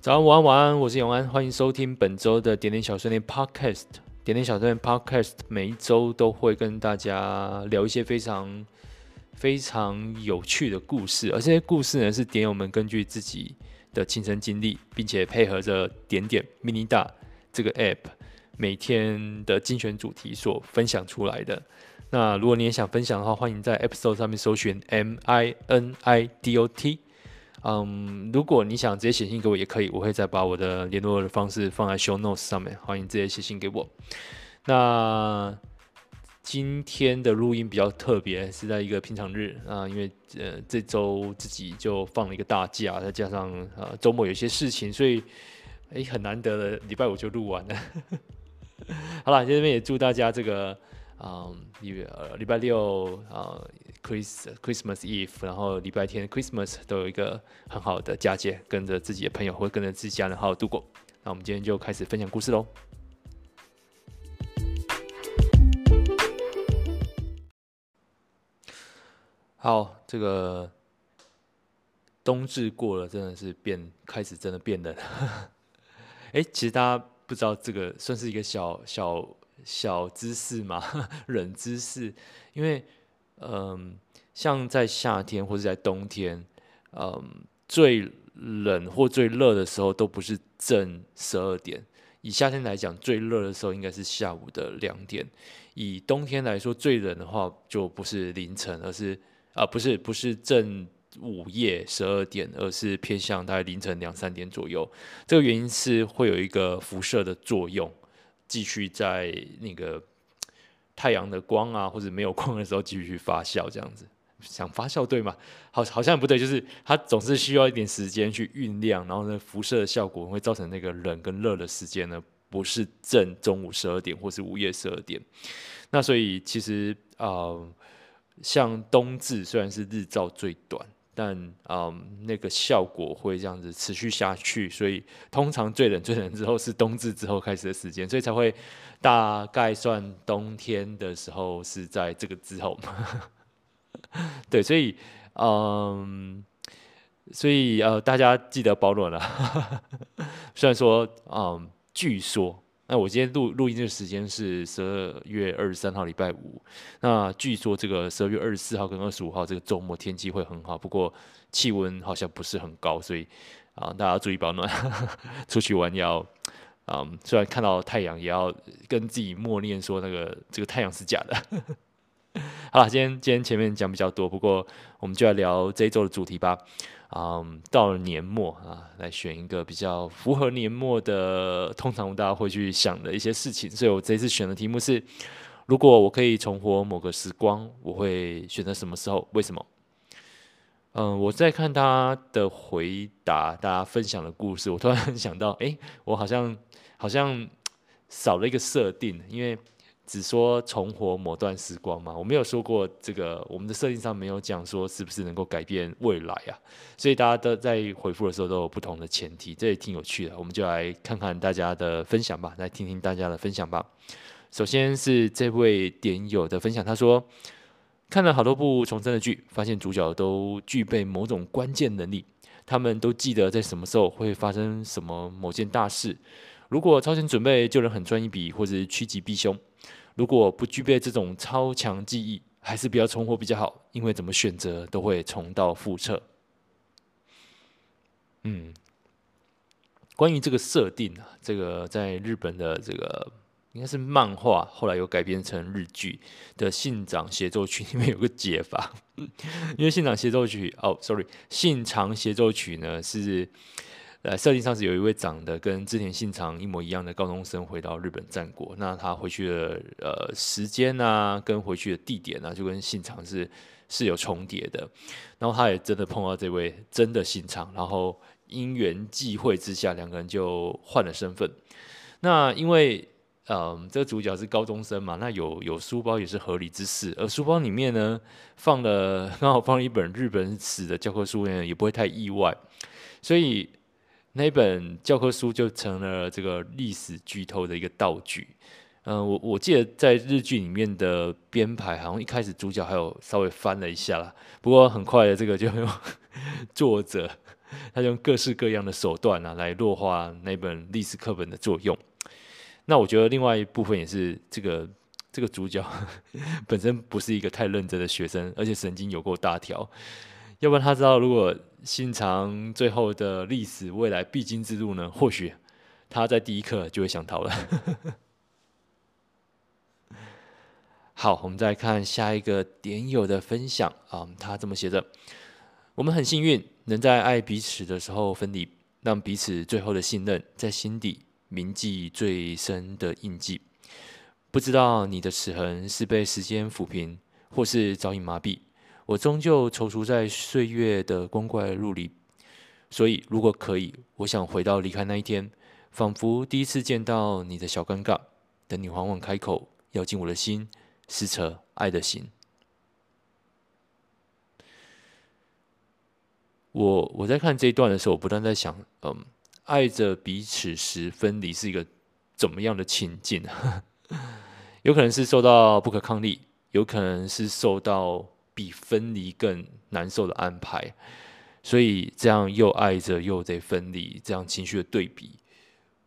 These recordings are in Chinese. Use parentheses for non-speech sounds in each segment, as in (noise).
早安，午安，晚安，我是永安，欢迎收听本周的点点小碎念 Podcast。点点小碎念 Podcast 每一周都会跟大家聊一些非常非常有趣的故事，而这些故事呢，是点友们根据自己的亲身经历，并且配合着点点 mini 大这个 App 每天的精选主题所分享出来的。那如果你也想分享的话，欢迎在 App Store 上面搜寻 M I N I D O T。嗯，如果你想直接写信给我也可以，我会再把我的联络的方式放在 Show Notes 上面，欢迎直接写信给我。那今天的录音比较特别，是在一个平常日啊，因为呃这周自己就放了一个大假，再加上呃周末有些事情，所以哎很难得的礼拜五就录完了。(laughs) 好了，在这边也祝大家这个。嗯，礼呃礼拜六啊，Christmas Christmas Eve，然后礼拜天 Christmas 都有一个很好的佳节，跟着自己的朋友或跟着自己家人好好度过。那我们今天就开始分享故事喽。好，这个冬至过了，真的是变开始真的变冷。(laughs) 哎，其实大家不知道，这个算是一个小小。小知识嘛，(laughs) 冷知识，因为嗯，像在夏天或者在冬天，嗯，最冷或最热的时候都不是正十二点。以夏天来讲，最热的时候应该是下午的两点；以冬天来说，最冷的话就不是凌晨，而是啊，不是不是正午夜十二点，而是偏向大概凌晨两三点左右。这个原因是会有一个辐射的作用。继续在那个太阳的光啊，或者没有光的时候继续去发酵，这样子想发酵对吗？好，好像不对，就是它总是需要一点时间去酝酿，然后呢，辐射的效果会造成那个冷跟热的时间呢，不是正中午十二点或是午夜十二点。那所以其实啊、像冬至虽然是日照最短。但嗯，那个效果会这样子持续下去，所以通常最冷最冷之后是冬至之后开始的时间，所以才会大概算冬天的时候是在这个之后。(laughs) 对，所以嗯，所以呃，大家记得保暖了。(laughs) 虽然说嗯，据说。那我今天录录音的时间是十二月二十三号礼拜五。那据说这个十二月二十四号跟二十五号这个周末天气会很好，不过气温好像不是很高，所以啊，大家要注意保暖。(laughs) 出去玩要啊，虽然看到太阳，也要跟自己默念说那个这个太阳是假的。(laughs) 好了，今天今天前面讲比较多，不过我们就来聊这一周的主题吧。嗯，到了年末啊，来选一个比较符合年末的，通常大家会去想的一些事情。所以我这次选的题目是：如果我可以重活某个时光，我会选择什么时候？为什么？嗯，我在看他的回答，大家分享的故事，我突然 (laughs) 想到，哎、我好像好像少了一个设定，因为。只说重活某段时光嘛，我没有说过这个，我们的设定上没有讲说是不是能够改变未来啊，所以大家都在回复的时候都有不同的前提，这也挺有趣的，我们就来看看大家的分享吧，来听听大家的分享吧。首先是这位点友的分享，他说看了好多部重生的剧，发现主角都具备某种关键能力，他们都记得在什么时候会发生什么某件大事，如果超前准备就能狠赚一笔，或者趋吉避凶。如果不具备这种超强记忆，还是不要重活比较好，因为怎么选择都会重蹈覆辙。嗯，关于这个设定啊，这个在日本的这个应该是漫画，后来有改编成日剧的《信长协奏曲》里面有个解法，(laughs) 因为《信长协奏曲》哦，sorry，《信长协奏曲》呢是。呃，设定上是有一位长得跟织田信长一模一样的高中生回到日本战国，那他回去的呃时间啊，跟回去的地点啊，就跟信长是是有重叠的。然后他也真的碰到这位真的信长，然后因缘际会之下，两个人就换了身份。那因为嗯、这个主角是高中生嘛，那有有书包也是合理之事，而书包里面呢放了刚好放了一本日本史的教科书呢，也不会太意外，所以。那本教科书就成了这个历史剧透的一个道具。嗯、我我记得在日剧里面的编排，好像一开始主角还有稍微翻了一下啦。不过很快的，这个就用作者他用各式各样的手段啊，来弱化那本历史课本的作用。那我觉得另外一部分也是这个这个主角 (laughs) 本身不是一个太认真的学生，而且神经有够大条。要不然他知道，如果信长最后的历史未来必经之路呢，或许他在第一刻就会想逃了。(laughs) 好，我们再看下一个点友的分享啊，他这么写着：我们很幸运能在爱彼此的时候分离，让彼此最后的信任在心底铭记最深的印记。不知道你的齿痕是被时间抚平，或是早已麻痹。我终究踌躇在岁月的光怪陆离，所以如果可以，我想回到离开那一天，仿佛第一次见到你的小尴尬，等你缓缓开口，咬进我的心，撕扯爱的心。我我在看这一段的时候，我不断在想，嗯，爱着彼此时分离是一个怎么样的情境？(laughs) 有可能是受到不可抗力，有可能是受到。比分离更难受的安排，所以这样又爱着又得分离，这样情绪的对比，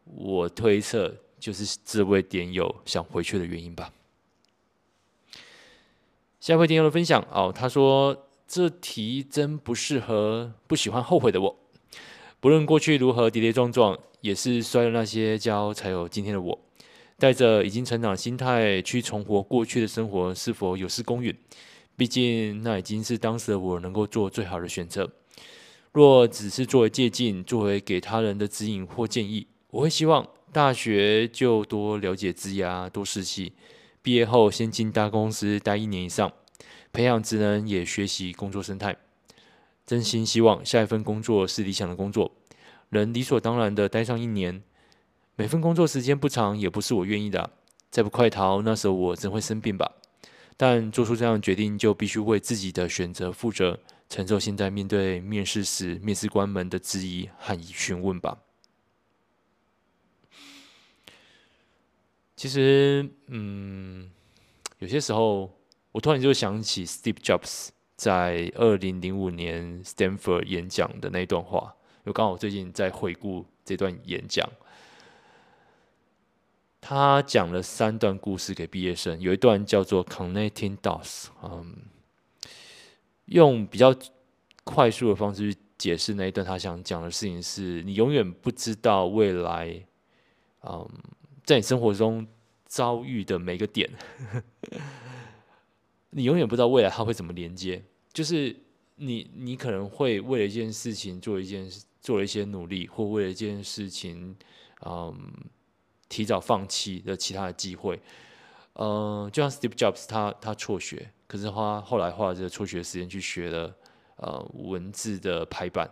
我推测就是这位点友想回去的原因吧。下一位点友的分享哦，他说这题真不适合不喜欢后悔的我，不论过去如何跌跌撞撞，也是摔了那些跤才有今天的我。带着已经成长的心态去重活过去的生活，是否有失公允？毕竟，那已经是当时的我能够做最好的选择。若只是作为借鉴，作为给他人的指引或建议，我会希望大学就多了解职涯，多实习。毕业后先进大公司待一年以上，培养职能，也学习工作生态。真心希望下一份工作是理想的工作，能理所当然的待上一年。每份工作时间不长，也不是我愿意的。再不快逃，那时候我真会生病吧。但做出这样的决定，就必须为自己的选择负责，承受现在面对面试时面试官们的质疑和询问吧。其实，嗯，有些时候我突然就想起 Steve Jobs 在二零零五年 Stanford 演讲的那段话，又刚好最近在回顾这段演讲。他讲了三段故事给毕业生，有一段叫做 Connecting Dots，嗯，用比较快速的方式去解释那一段他想讲的事情是：你永远不知道未来，嗯，在你生活中遭遇的每个点，(laughs) 你永远不知道未来它会怎么连接。就是你，你可能会为了一件事情做一件事做了一些努力，或为了一件事情，嗯。提早放弃的其他的机会，呃，就像 Steve Jobs，他他辍学，可是他后来花这个辍学时间去学了呃文字的排版，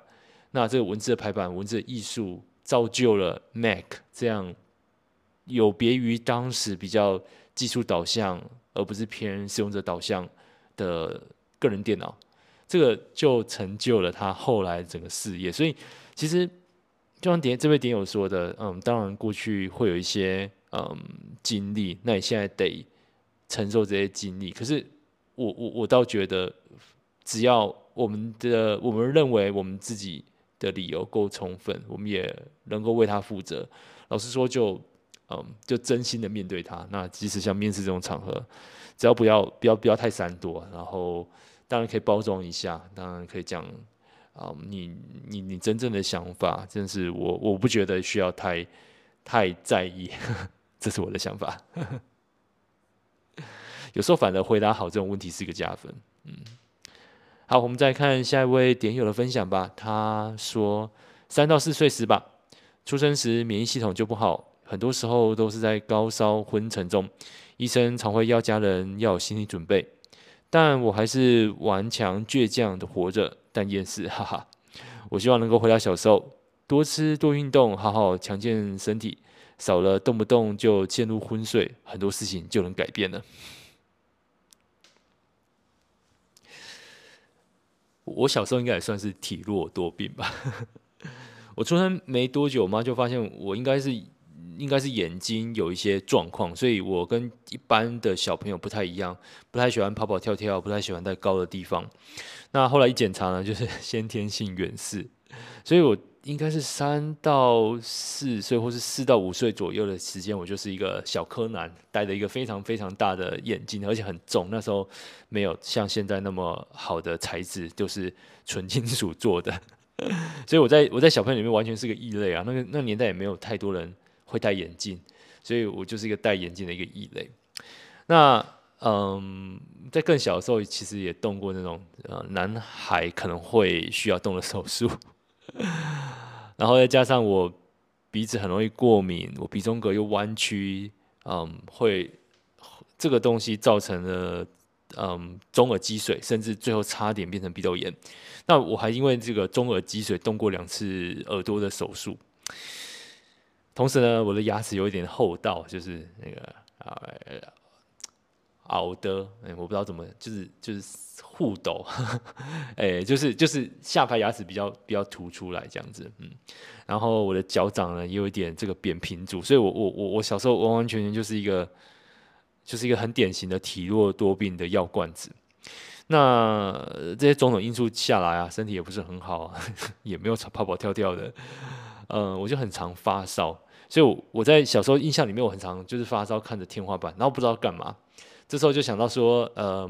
那这个文字的排版、文字的艺术，造就了 Mac 这样有别于当时比较技术导向，而不是偏使用者导向的个人电脑，这个就成就了他后来整个事业。所以其实。就像点这位点友说的，嗯，当然过去会有一些嗯经历，那你现在得承受这些经历。可是我我我倒觉得，只要我们的我们认为我们自己的理由够充分，我们也能够为他负责。老实说就，嗯就真心的面对他。那即使像面试这种场合，只要不要不要不要太闪躲，然后当然可以包装一下，当然可以讲。啊，你你你真正的想法，真是我我不觉得需要太太在意，(laughs) 这是我的想法。(laughs) 有时候反而回答好这种问题是一个加分。嗯，好，我们再看下一位点友的分享吧。他说，三到四岁时吧，出生时免疫系统就不好，很多时候都是在高烧昏沉中，医生常会要家人要有心理准备，但我还是顽强倔强的活着。但厌世，哈哈！我希望能够回到小时候，多吃多运动，好好强健身体，少了动不动就陷入昏睡，很多事情就能改变了。我小时候应该也算是体弱多病吧。(laughs) 我出生没多久，我妈就发现我应该是应该是眼睛有一些状况，所以我跟一般的小朋友不太一样，不太喜欢跑跑跳跳，不太喜欢在高的地方。那后来一检查呢，就是先天性远视，所以我应该是三到四岁，或是四到五岁左右的时间，我就是一个小柯南，戴着一个非常非常大的眼镜，而且很重。那时候没有像现在那么好的材质，就是纯金属做的，所以我在我在小朋友里面完全是个异类啊。那个那个年代也没有太多人会戴眼镜，所以我就是一个戴眼镜的一个异类。那嗯，在更小的时候，其实也动过那种呃，男孩可能会需要动的手术，(laughs) 然后再加上我鼻子很容易过敏，我鼻中隔又弯曲，嗯，会这个东西造成了嗯中耳积水，甚至最后差点变成鼻窦炎。那我还因为这个中耳积水动过两次耳朵的手术，同时呢，我的牙齿有一点厚道，就是那个啊。凹的，哎，我不知道怎么，就是就是戽斗，(laughs) 哎，就是就是下排牙齿比较比较凸出来这样子，嗯，然后我的脚掌呢也有一点这个扁平足，所以我我我我小时候完完全全就是一个就是一个很典型的体弱多病的药罐子。那这些种种因素下来啊，身体也不是很好，(laughs) 也没有跑跑跳跳的，嗯，我就很常发烧，所以我在小时候印象里面，我很常就是发烧看着天花板，然后不知道干嘛。这时候就想到说，呃，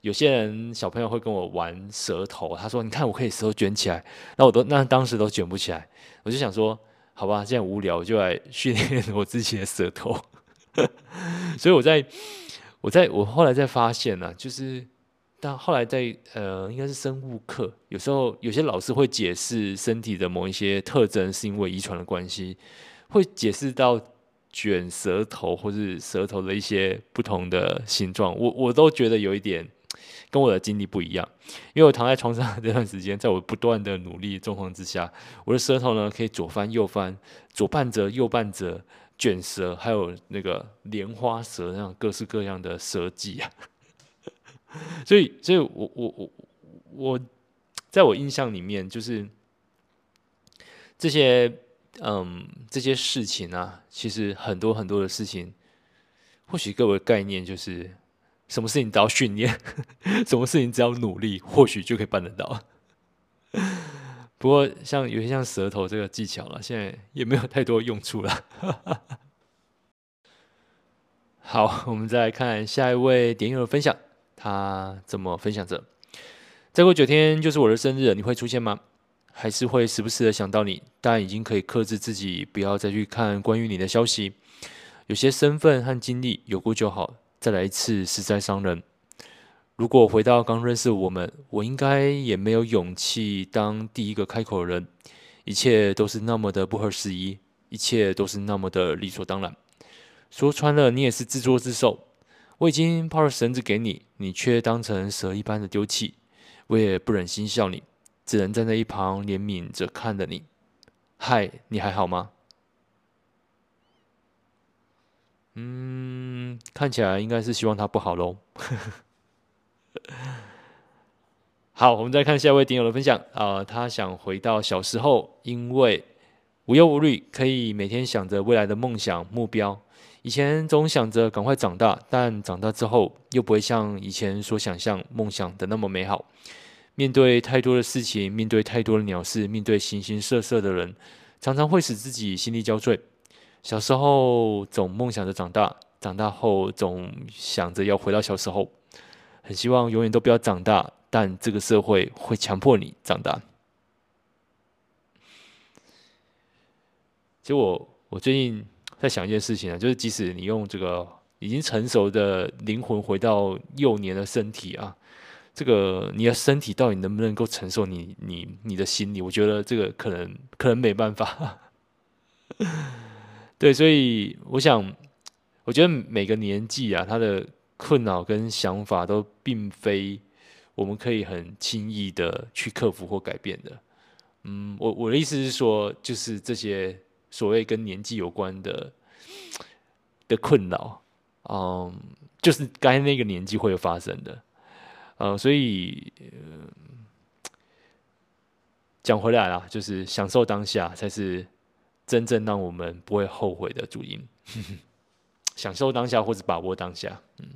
有些人小朋友会跟我玩舌头，他说：“你看，我可以舌头卷起来。”那我都那当时都卷不起来，我就想说：“好吧，现在无聊，我就来训练我自己的舌头。(laughs) ”所以我在我在我后来才发现呢、就是但后来在呃，应该是生物课，有时候有些老师会解释身体的某一些特征是因为遗传的关系，会解释到。卷舌头或是舌头的一些不同的形状，我我都觉得有一点跟我的经历不一样。因为我躺在床上这段时间，在我不断的努力状况之下，我的舌头呢可以左翻右翻，左半折右半折，卷舌，还有那个莲花舌那样各式各样的舌技啊。(laughs) 所以，所以我我我我在我印象里面，就是这些。嗯，这些事情啊，其实很多很多的事情，或许各位概念就是，什么事情只要训练，(laughs) 什么事情只要努力，或许就可以办得到。不过，像有些像舌头这个技巧了，现在也没有太多用处了。(laughs) 好，我们再来看下一位点友的分享，他怎么分享着？再过九天就是我的生日，你会出现吗？还是会时不时的想到你，但已经可以克制自己，不要再去看关于你的消息。有些身份和经历有过就好，再来一次实在伤人。如果回到刚认识我们，我应该也没有勇气当第一个开口的人。一切都是那么的不合时宜，一切都是那么的理所当然。说穿了，你也是自作自受。我已经抛了绳子给你，你却当成蛇一般的丢弃。我也不忍心笑你。只能站在一旁怜悯着看着你。嗨，你还好吗？嗯，看起来应该是希望他不好喽。(laughs) 好，我们再看下一位点友的分享啊、呃，他想回到小时候，因为无忧无虑，可以每天想着未来的梦想目标。以前总想着赶快长大，但长大之后又不会像以前所想象梦想的那么美好。面对太多的事情，面对太多的鸟事，面对形形色色的人，常常会使自己心力交瘁。小时候总梦想着长大，长大后总想着要回到小时候，很希望永远都不要长大，但这个社会会强迫你长大。其实我我最近在想一件事情啊，就是即使你用这个已经成熟的灵魂回到幼年的身体啊。这个你的身体到底能不能够承受你你你的心理？我觉得这个可能可能没办法。(laughs) 对，所以我想，我觉得每个年纪啊，他的困扰跟想法都并非我们可以很轻易的去克服或改变的。嗯，我我的意思是说，就是这些所谓跟年纪有关的的困扰，嗯，就是该那个年纪会有发生的。呃，所以，呃，讲回来啦，就是享受当下才是真正让我们不会后悔的主因。(laughs) 享受当下或者把握当下，嗯。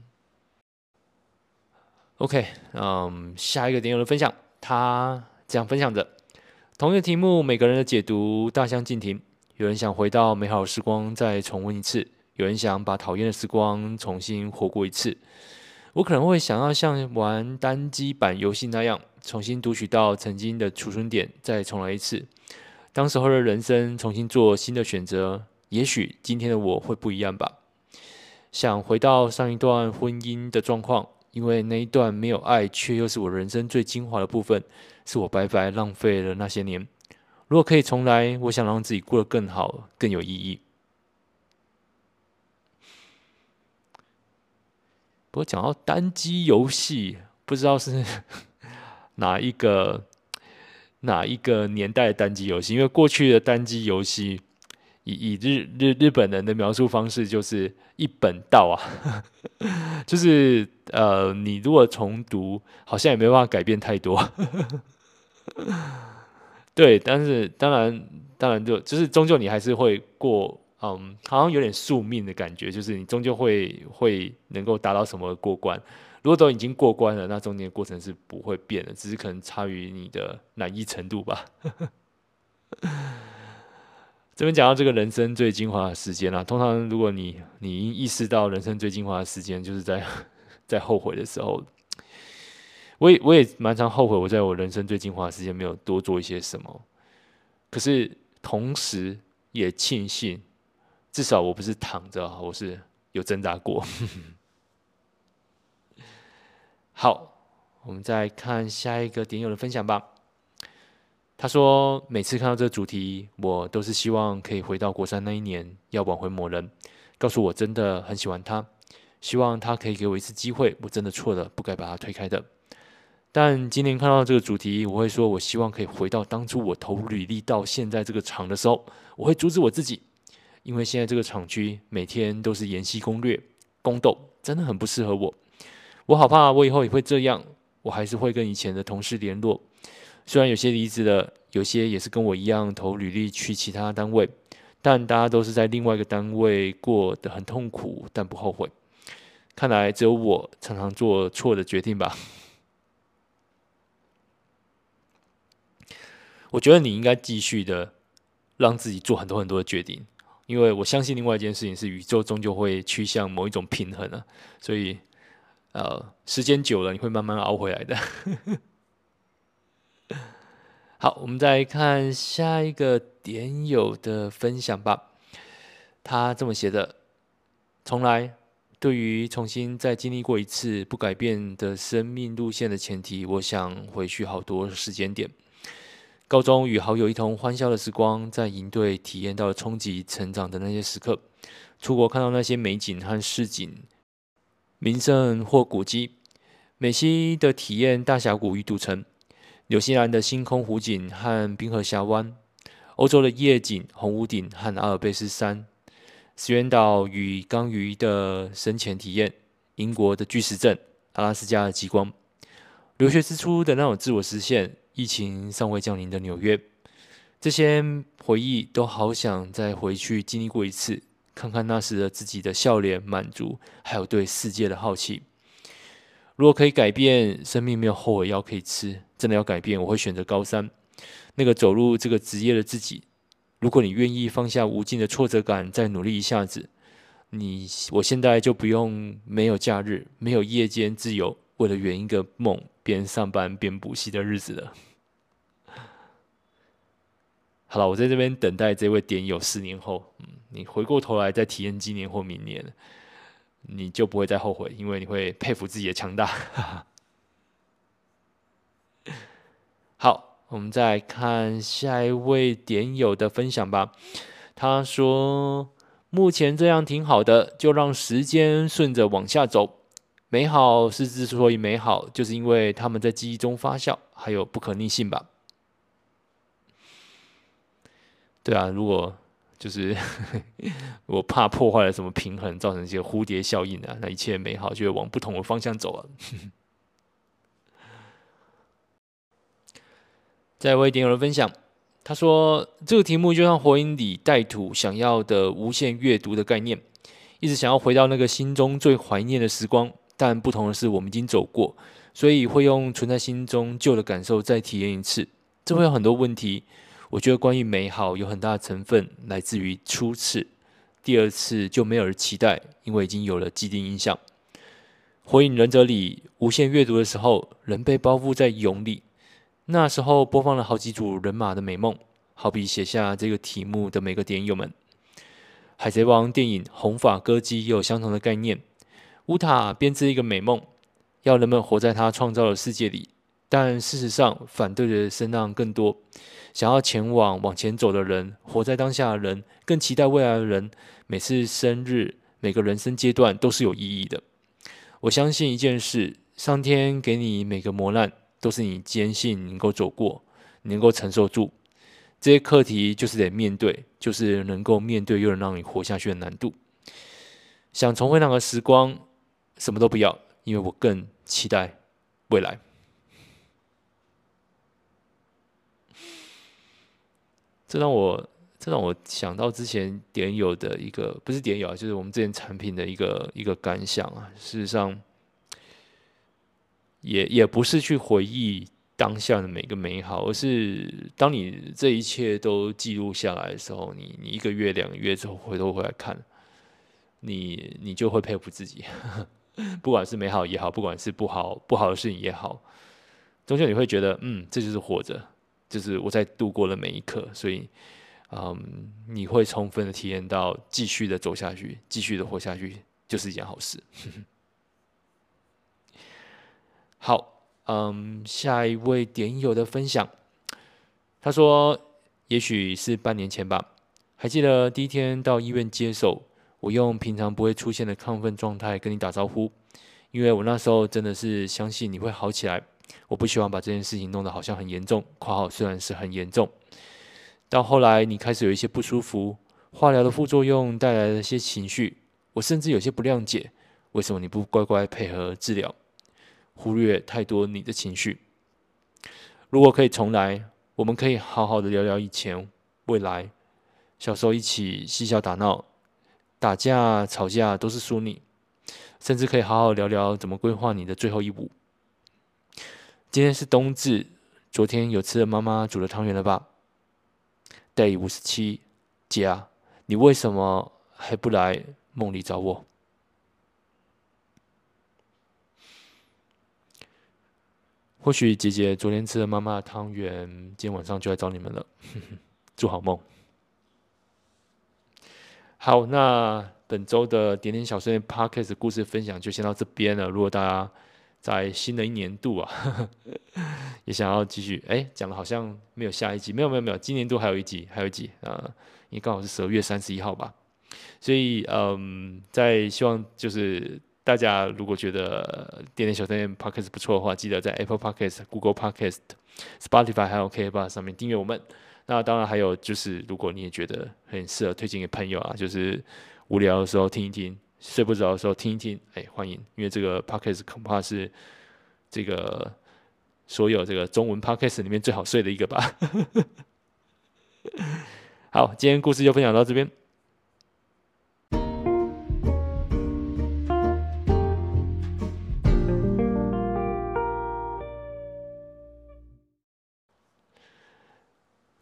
OK，嗯，下一个点友的分享，他这样分享着：同一个题目，每个人的解读大相径庭。有人想回到美好时光再重温一次，有人想把讨厌的时光重新活过一次。我可能会想要像玩单机版游戏那样，重新读取到曾经的储存点，再重来一次。当时候的人生重新做新的选择，也许今天的我会不一样吧。想回到上一段婚姻的状况，因为那一段没有爱，却又是我人生最精华的部分，是我白白浪费了那些年。如果可以重来，我想让自己过得更好，更有意义。不过讲到单机游戏，不知道是 (laughs) 哪一个哪一个年代的单机游戏，因为过去的单机游戏。以以日日日本人的描述方式，就是一本道啊，(laughs) 就是呃，你如果重读，好像也没办法改变太多。对，但是当然当然就就是终究你还是会过，嗯，好像有点宿命的感觉，就是你终究会会能够达到什么过关。如果都已经过关了，那中间的过程是不会变的，只是可能差于你的难易程度吧。(laughs) 这边讲到这个人生最精华的时间啊，通常如果你你意识到人生最精华的时间，就是在 (laughs) 在后悔的时候。我也我也蛮常后悔，我在我人生最精华的时间没有多做一些什么。可是同时也庆幸，至少我不是躺着，我是有挣扎过。(laughs) 好，我们再看下一个点友的分享吧。他说：“每次看到这个主题，我都是希望可以回到国三那一年，要挽回某人，告诉我真的很喜欢他，希望他可以给我一次机会。我真的错了，不该把他推开的。但今年看到这个主题，我会说，我希望可以回到当初我投履历到现在这个厂的时候，我会阻止我自己，因为现在这个厂区每天都是研习攻略、宫斗，真的很不适合我。我好怕我以后也会这样，我还是会跟以前的同事联络。”虽然有些离职了，有些也是跟我一样投履历去其他单位，但大家都是在另外一个单位过得很痛苦，但不后悔。看来只有我常常做错的决定吧。我觉得你应该继续的让自己做很多很多的决定，因为我相信另外一件事情是宇宙终究会趋向某一种平衡啊，所以呃，时间久了你会慢慢熬回来的。(laughs) 好，我们再看下一个点友的分享吧。他这么写的：从来，对于重新再经历过一次不改变的生命路线的前提，我想回去好多时间点。高中与好友一同欢笑的时光，在营队体验到了冲击成长的那些时刻，出国看到那些美景和市景、名胜或古迹，美西的体验大峡谷与赌城。纽西兰的星空湖景和冰河峡湾，欧洲的夜景红屋顶和阿尔卑斯山，石垣岛与缸鱼的深潜体验，英国的巨石阵，阿拉斯加的极光，留学之初的那种自我实现，疫情尚未降临的纽约，这些回忆都好想再回去经历过一次，看看那时的自己的笑脸、满足，还有对世界的好奇。如果可以改变，生命没有后悔药可以吃。真的要改变，我会选择高三那个走入这个职业的自己。如果你愿意放下无尽的挫折感，再努力一下子，你我现在就不用没有假日、没有夜间自由，为了圆一个梦，边上班边补习的日子了。好了，我在这边等待这位点友四年后，嗯，你回过头来再体验今年或明年。你就不会再后悔，因为你会佩服自己的强大。(laughs) 好，我们再看下一位点友的分享吧。他说：“目前这样挺好的，就让时间顺着往下走。美好是之所以美好，就是因为他们在记忆中发酵，还有不可逆性吧。”对啊，如果。就是 (laughs) 我怕破坏了什么平衡，造成一些蝴蝶效应啊，那一切美好就会往不同的方向走了。再为点友的分享，他说这个题目就像火影里带土想要的无限阅读的概念，一直想要回到那个心中最怀念的时光，但不同的是我们已经走过，所以会用存在心中旧的感受再体验一次。这会有很多问题。我觉得关于美好有很大的成分来自于初次，第二次就没有人期待，因为已经有了既定印象。火影忍者里无限阅读的时候，人被包覆在蛹里。那时候播放了好几组人马的美梦，好比写下这个题目的每个点友们。海贼王电影红发歌姬也有相同的概念。乌塔编织一个美梦，要人们活在他创造的世界里，但事实上反对的声浪更多。想要前往往前走的人，活在当下的人，更期待未来的人，每次生日，每个人生阶段都是有意义的。我相信一件事：上天给你每个磨难，都是你坚信能够走过，能够承受住。这些课题就是得面对，就是能够面对又能让你活下去的难度。想重回那个时光，什么都不要，因为我更期待未来。这让我，这让我想到之前点友的一个，不是点友啊，就是我们之前产品的一个一个感想啊。事实上，也也不是去回忆当下的每个美好，而是当你这一切都记录下来的时候，你你一个月、两个月之后回头回来看，你你就会佩服自己，(laughs) 不管是美好也好，不管是不好不好的事情也好，终究你会觉得，嗯，这就是活着。就是我在度过了每一刻，所以，嗯，你会充分的体验到继续的走下去，继续的活下去，就是一件好事。(laughs) 好，嗯，下一位点友的分享，他说，也许是半年前吧，还记得第一天到医院接手，我用平常不会出现的亢奋状态跟你打招呼，因为我那时候真的是相信你会好起来。我不希望把这件事情弄得好像很严重，括号虽然是很严重。到后来你开始有一些不舒服，化疗的副作用带来了一些情绪，我甚至有些不谅解，为什么你不乖乖配合治疗，忽略太多你的情绪？如果可以重来，我们可以好好的聊聊以前、未来，小时候一起嬉笑打闹，打架吵架都是输你，甚至可以好好聊聊怎么规划你的最后一舞。今天是冬至，昨天有吃了妈妈煮的汤圆了吧？Day 五十七，姐啊，你为什么还不来梦里找我？或许姐姐昨天吃了妈妈的汤圆，今天晚上就来找你们了。(laughs) 祝好梦。好，那本周的点点小声 Podcast 故事分享就先到这边了。如果大家在新的一年度啊，呵 (laughs) 呵也想要继续哎，讲的好像没有下一集，没有没有没有，今年度还有一集，还有一集啊，因为刚好是十二月三十一号吧，所以嗯，在希望就是大家如果觉得点点小电影 Podcast 不错的话，记得在 Apple Podcast、Google Podcast、Spotify 还有 K K 上面订阅我们。那当然还有就是，如果你也觉得很适合推荐给朋友啊，就是无聊的时候听一听。睡不着的时候听一听，哎，欢迎，因为这个 podcast 恐怕是这个所有这个中文 podcast 里面最好睡的一个吧。(laughs) 好，今天故事就分享到这边。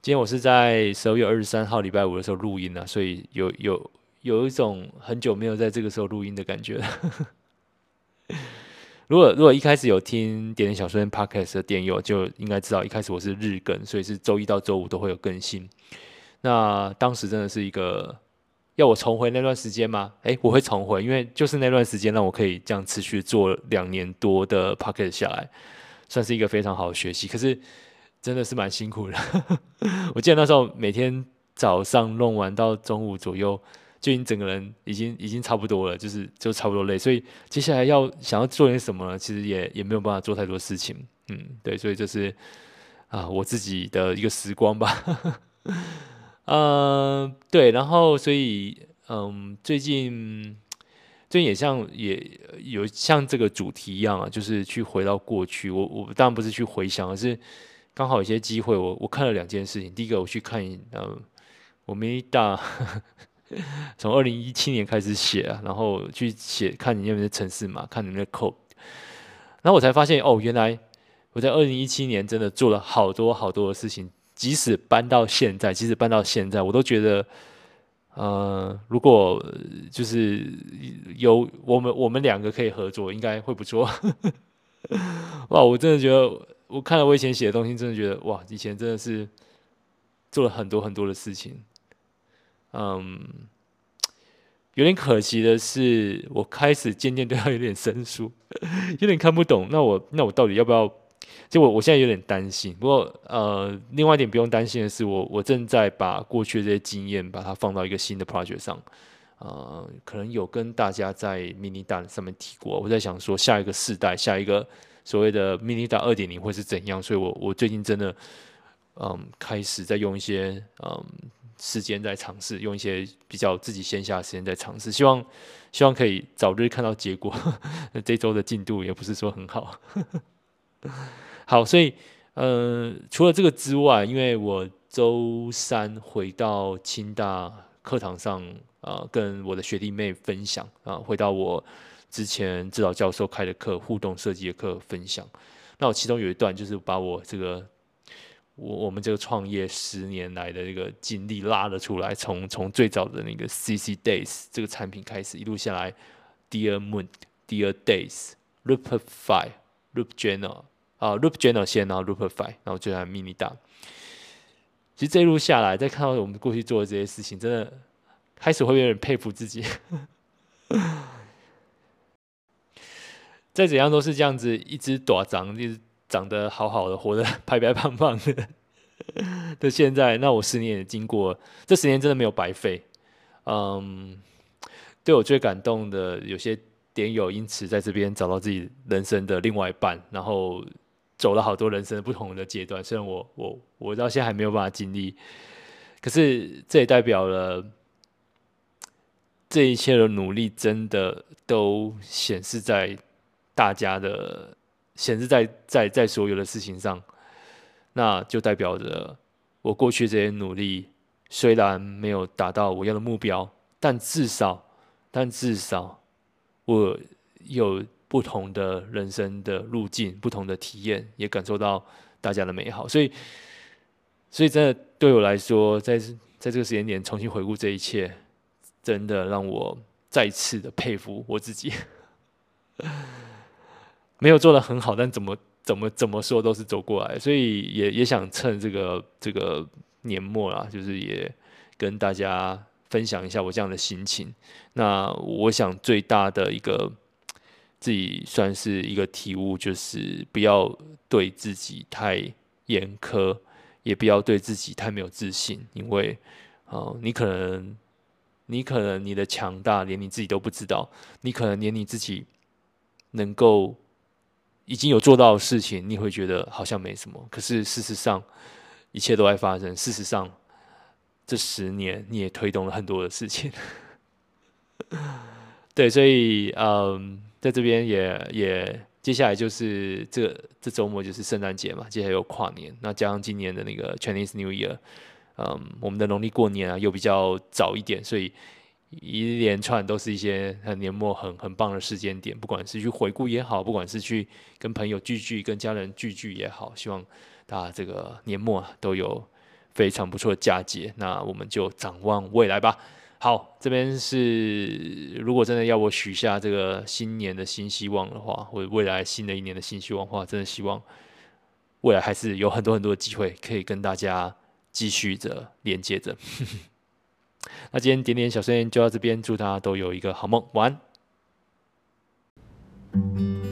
今天我是在十二月二十三号礼拜五的时候录音的，所以有有。有一种很久没有在这个时候录音的感觉。(laughs) 如果如果一开始有听点点小说 Podcast 的电友，就应该知道一开始我是日更，所以是周一到周五都会有更新。那当时真的是一个要我重回那段时间吗？哎，我会重回，因为就是那段时间让我可以这样持续做两年多的 Podcast 下来，算是一个非常好的学习。可是真的是蛮辛苦的。(laughs) 我记得那时候每天早上弄完到中午左右。就你整个人已经已经差不多了，就是就差不多累，所以接下来要想要做点什么呢？其实也也没有办法做太多事情，嗯，对，所以这是啊我自己的一个时光吧，嗯、(laughs) 对，然后所以嗯，最近最近也像也有像这个主题一样啊，就是去回到过去，我我当然不是去回想，而是刚好有些机会我，我看了两件事情，第一个我去看嗯，我没大。从二零一七年开始写啊，然后去写看你那边的城市嘛，看你那边的 code，然后我才发现哦，原来我在二零一七年真的做了好多好多的事情，即使搬到现在，即使搬到现在，我都觉得，呃，如果就是有我们我们两个可以合作，应该会不错。(laughs) 哇，我真的觉得，我看了我以前写的东西，真的觉得哇，以前真的是做了很多很多的事情，嗯。有点可惜的是，我开始渐渐对他有点生疏，(laughs) 有点看不懂。那我那我到底要不要？就我我现在有点担心。不过呃，另外一点不用担心的是，我我正在把过去的这些经验，把它放到一个新的 project 上。呃，可能有跟大家在 Minida 上面提过。我在想说，下一个世代，下一个所谓的 Minida 二点零会是怎样？所以我我最近真的嗯，开始在用一些嗯。时间在尝试，用一些比较自己闲暇的时间在尝试，希望希望可以早日看到结果。(laughs) 这周的进度也不是说很好。(laughs) 好，所以呃，除了这个之外，因为我周三回到清大课堂上啊、呃，跟我的学弟妹分享啊、回到我之前指导教授开的课，互动设计的课分享。那我其中有一段就是把我这个。我我们这个创业十年来的这个经历拉了出来，从从最早的那个 CC Days 这个产品开始，一路下来，Dear Moon，Dear Days，Loopify，Loop Journal 啊，Loop Journal 先，然后 Loopify，然后最后 Mini d。其实这一路下来，再看到我们过去做的这些事情，真的开始会有点佩服自己。(laughs) 再怎样都是这样子，一直短长，一直。长得好好的，活得 (laughs) 白白胖胖的 (laughs) 的现在，那我十年也经过，这十年真的没有白费。嗯，对我最感动的有些点友，因此在这边找到自己人生的另外一半，然后走了好多人生不同的阶段。虽然我我我到现在还没有办法经历，可是这也代表了这一切的努力真的都显示在大家的。显示在在在所有的事情上，那就代表着我过去这些努力虽然没有达到我要的目标，但至少，但至少我有不同的人生的路径，不同的体验，也感受到大家的美好。所以，所以真的对我来说，在在这个时间点重新回顾这一切，真的让我再次的佩服我自己。没有做得很好，但怎么怎么怎么说都是走过来，所以也也想趁这个这个年末啦，就是也跟大家分享一下我这样的心情。那我想最大的一个自己算是一个体悟，就是不要对自己太严苛，也不要对自己太没有自信，因为啊、你可能你可能你的强大连你自己都不知道，你可能连你自己能够。已经有做到的事情，你会觉得好像没什么。可是事实上，一切都在发生。事实上，这十年你也推动了很多的事情。(laughs) 对，所以嗯，在这边也也接下来就是这这周末就是圣诞节嘛，接下来有跨年，那加上今年的那个 Chinese New Year，嗯，我们的农历过年啊又比较早一点，所以。一连串都是一些很年末很很棒的时间点，不管是去回顾也好，不管是去跟朋友聚聚、跟家人聚聚也好，希望大家这个年末都有非常不错的佳节。那我们就展望未来吧。好，这边是如果真的要我许下这个新年的新希望的话，或者未来新的一年的新希望的话，真的希望未来还是有很多很多的机会可以跟大家继续着连接着。(laughs) 那今天点点小碎念就到这边，祝大家都有一个好梦，晚安。